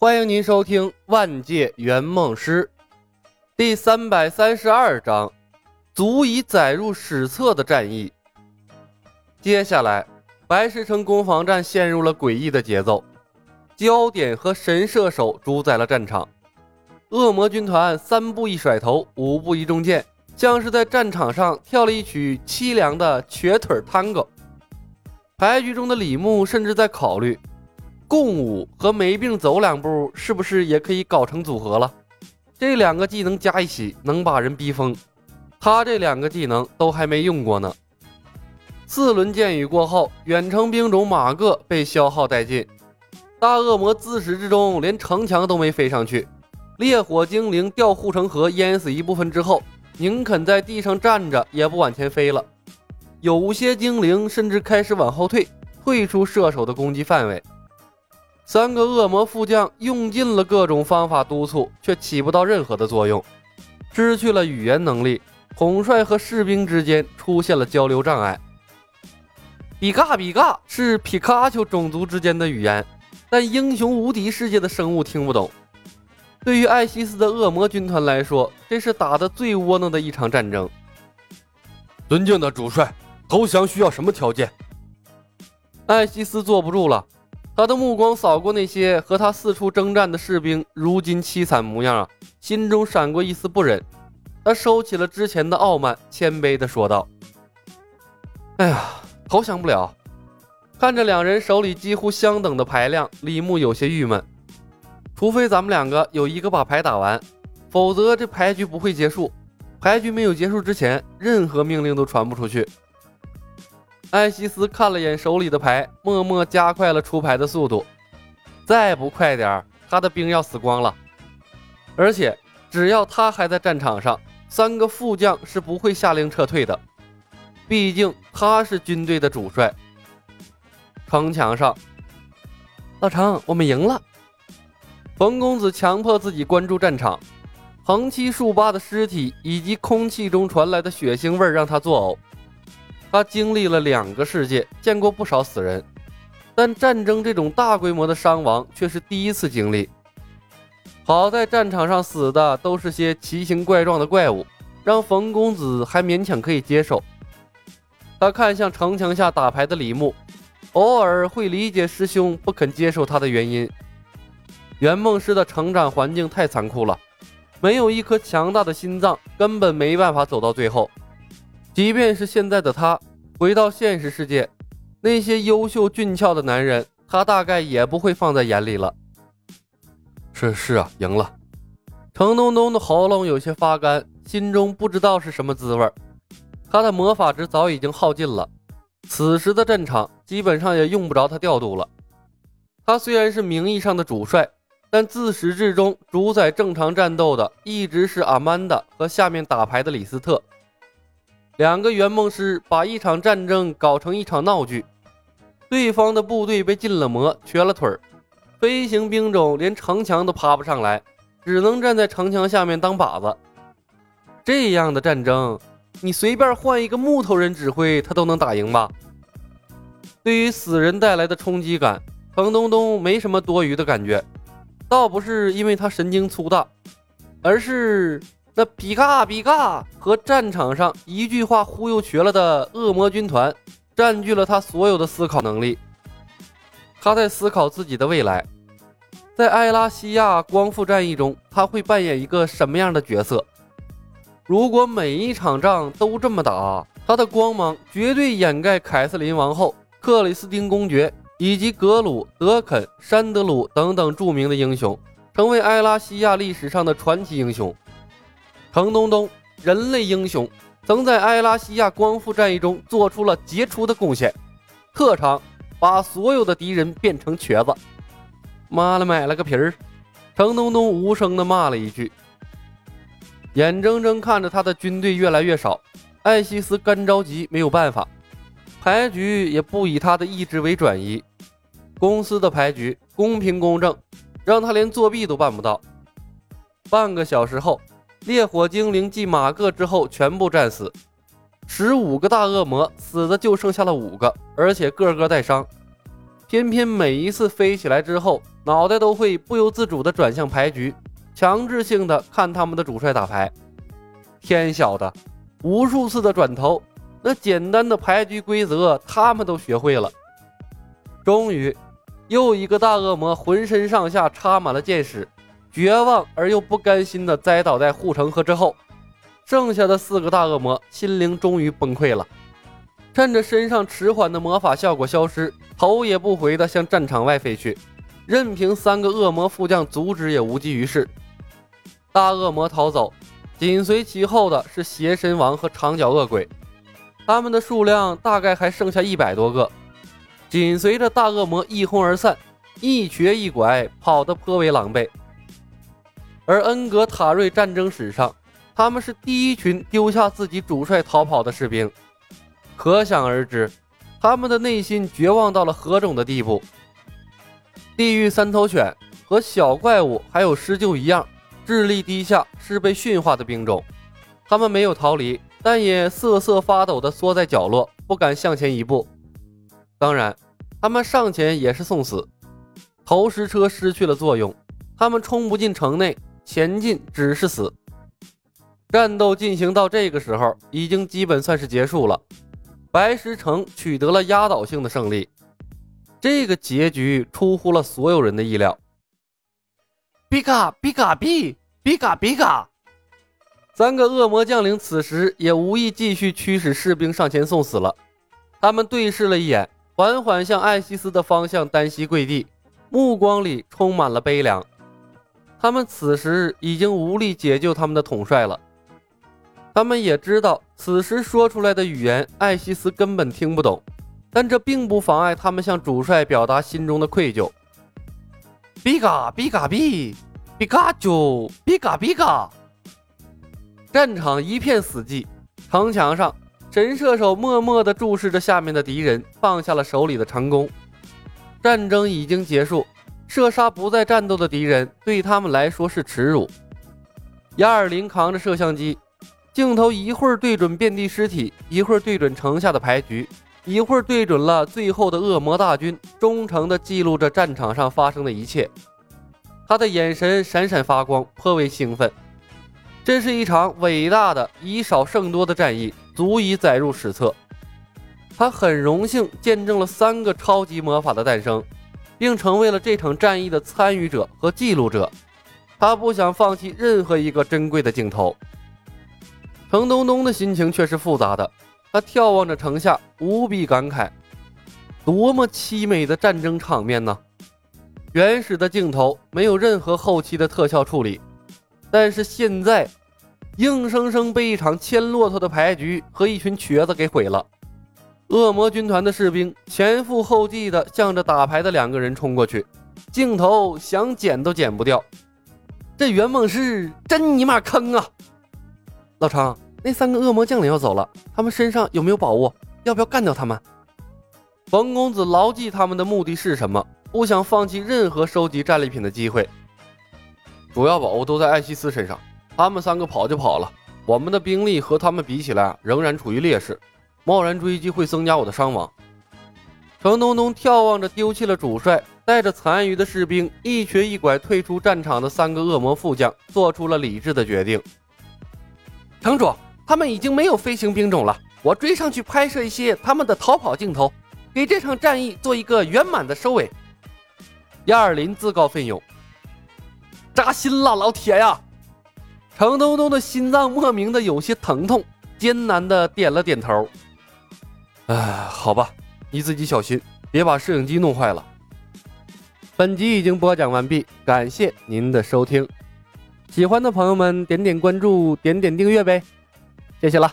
欢迎您收听《万界圆梦师》第三百三十二章，足以载入史册的战役。接下来，白石城攻防战陷入了诡异的节奏，焦点和神射手主宰了战场。恶魔军团三步一甩头，五步一中箭，像是在战场上跳了一曲凄凉的瘸腿探戈。牌局中的李牧甚至在考虑。共舞和没病走两步，是不是也可以搞成组合了？这两个技能加一起，能把人逼疯。他这两个技能都还没用过呢。四轮箭雨过后，远程兵种马个被消耗殆尽，大恶魔自始至终连城墙都没飞上去。烈火精灵掉护城河淹死一部分之后，宁肯在地上站着也不往前飞了。有些精灵甚至开始往后退，退出射手的攻击范围。三个恶魔副将用尽了各种方法督促，却起不到任何的作用。失去了语言能力，统帅和士兵之间出现了交流障碍。比嘎比嘎是皮卡丘种族之间的语言，但英雄无敌世界的生物听不懂。对于艾希斯的恶魔军团来说，这是打得最窝囊的一场战争。尊敬的主帅，投降需要什么条件？艾希斯坐不住了。他的目光扫过那些和他四处征战的士兵，如今凄惨模样啊，心中闪过一丝不忍。他收起了之前的傲慢，谦卑地说道：“哎呀，投降不了。”看着两人手里几乎相等的牌量，李牧有些郁闷。除非咱们两个有一个把牌打完，否则这牌局不会结束。牌局没有结束之前，任何命令都传不出去。艾希斯看了眼手里的牌，默默加快了出牌的速度。再不快点儿他的兵要死光了。而且，只要他还在战场上，三个副将是不会下令撤退的。毕竟他是军队的主帅。城墙上，老程，我们赢了。冯公子强迫自己关注战场，横七竖八的尸体以及空气中传来的血腥味让他作呕。他经历了两个世界，见过不少死人，但战争这种大规模的伤亡却是第一次经历。好在战场上死的都是些奇形怪状的怪物，让冯公子还勉强可以接受。他看向城墙下打牌的李牧，偶尔会理解师兄不肯接受他的原因。圆梦师的成长环境太残酷了，没有一颗强大的心脏，根本没办法走到最后。即便是现在的他回到现实世界，那些优秀俊俏的男人，他大概也不会放在眼里了。是是啊，赢了。程东东的喉咙有些发干，心中不知道是什么滋味。他的魔法值早已经耗尽了，此时的战场基本上也用不着他调度了。他虽然是名义上的主帅，但自始至终主宰正常战斗的一直是阿曼达和下面打牌的李斯特。两个圆梦师把一场战争搞成一场闹剧，对方的部队被禁了魔，瘸了腿儿，飞行兵种连城墙都爬不上来，只能站在城墙下面当靶子。这样的战争，你随便换一个木头人指挥，他都能打赢吧？对于死人带来的冲击感，程东东没什么多余的感觉，倒不是因为他神经粗大，而是。那比嘎比嘎和战场上一句话忽悠瘸了的恶魔军团，占据了他所有的思考能力。他在思考自己的未来，在埃拉西亚光复战役中，他会扮演一个什么样的角色？如果每一场仗都这么打，他的光芒绝对掩盖凯瑟琳王后、克里斯汀公爵以及格鲁、德肯、山德鲁等等著名的英雄，成为埃拉西亚历史上的传奇英雄。程东东，人类英雄，曾在埃拉西亚光复战役中做出了杰出的贡献。特长：把所有的敌人变成瘸子。妈了，买了个皮儿！程东东无声地骂了一句，眼睁睁看着他的军队越来越少。艾希斯干着急，没有办法，牌局也不以他的意志为转移。公司的牌局公平公正，让他连作弊都办不到。半个小时后。烈火精灵继马各之后全部战死，十五个大恶魔死的就剩下了五个，而且个个带伤。偏偏每一次飞起来之后，脑袋都会不由自主地转向牌局，强制性的看他们的主帅打牌。天晓得，无数次的转头，那简单的牌局规则他们都学会了。终于，又一个大恶魔浑身上下插满了箭矢，绝望而又不甘心的栽倒在护城河之后。剩下的四个大恶魔心灵终于崩溃了。趁着身上迟缓的魔法效果消失，头也不回的向战场外飞去，任凭三个恶魔副将阻止也无济于事。大恶魔逃走，紧随其后的是邪神王和长角恶鬼，他们的数量大概还剩下一百多个。紧随着大恶魔一哄而散，一瘸一拐，跑得颇为狼狈。而恩格塔瑞战争史上，他们是第一群丢下自己主帅逃跑的士兵。可想而知，他们的内心绝望到了何种的地步。地狱三头犬和小怪物还有狮鹫一样，智力低下，是被驯化的兵种。他们没有逃离，但也瑟瑟发抖地缩在角落，不敢向前一步。当然，他们上前也是送死。投石车失去了作用，他们冲不进城内，前进只是死。战斗进行到这个时候，已经基本算是结束了。白石城取得了压倒性的胜利，这个结局出乎了所有人的意料。比嘎比嘎比比嘎比嘎，三个恶魔将领此时也无意继续驱使士兵上前送死了。他们对视了一眼，缓缓向艾西斯的方向单膝跪地，目光里充满了悲凉。他们此时已经无力解救他们的统帅了。他们也知道，此时说出来的语言，艾西斯根本听不懂，但这并不妨碍他们向主帅表达心中的愧疚。比嘎比嘎比，比卡丘，比嘎比嘎。战场一片死寂，城墙上，神射手默默地注视着下面的敌人，放下了手里的长弓。战争已经结束，射杀不再战斗的敌人，对他们来说是耻辱。亚尔林扛着摄像机。镜头一会儿对准遍地尸体，一会儿对准城下的牌局，一会儿对准了最后的恶魔大军，忠诚地记录着战场上发生的一切。他的眼神闪闪发光，颇为兴奋。这是一场伟大的以少胜多的战役，足以载入史册。他很荣幸见证了三个超级魔法的诞生，并成为了这场战役的参与者和记录者。他不想放弃任何一个珍贵的镜头。程东东的心情却是复杂的，他眺望着城下，无比感慨：多么凄美的战争场面呢！原始的镜头没有任何后期的特效处理，但是现在，硬生生被一场牵骆驼的牌局和一群瘸子给毁了。恶魔军团的士兵前赴后继地向着打牌的两个人冲过去，镜头想剪都剪不掉。这圆梦师真尼玛坑啊！老程，那三个恶魔将领要走了，他们身上有没有宝物？要不要干掉他们？冯公子牢记他们的目的是什么，不想放弃任何收集战利品的机会。主要宝物都在艾希斯身上，他们三个跑就跑了，我们的兵力和他们比起来仍然处于劣势，贸然追击会增加我的伤亡。程东东眺望着丢弃了主帅，带着残余的士兵一瘸一拐退出战场的三个恶魔副将，做出了理智的决定。城主，他们已经没有飞行兵种了。我追上去拍摄一些他们的逃跑镜头，给这场战役做一个圆满的收尾。亚尔林自告奋勇，扎心了，老铁呀！程东东的心脏莫名的有些疼痛，艰难的点了点头。哎，好吧，你自己小心，别把摄影机弄坏了。本集已经播讲完毕，感谢您的收听。喜欢的朋友们，点点关注，点点订阅呗，谢谢了。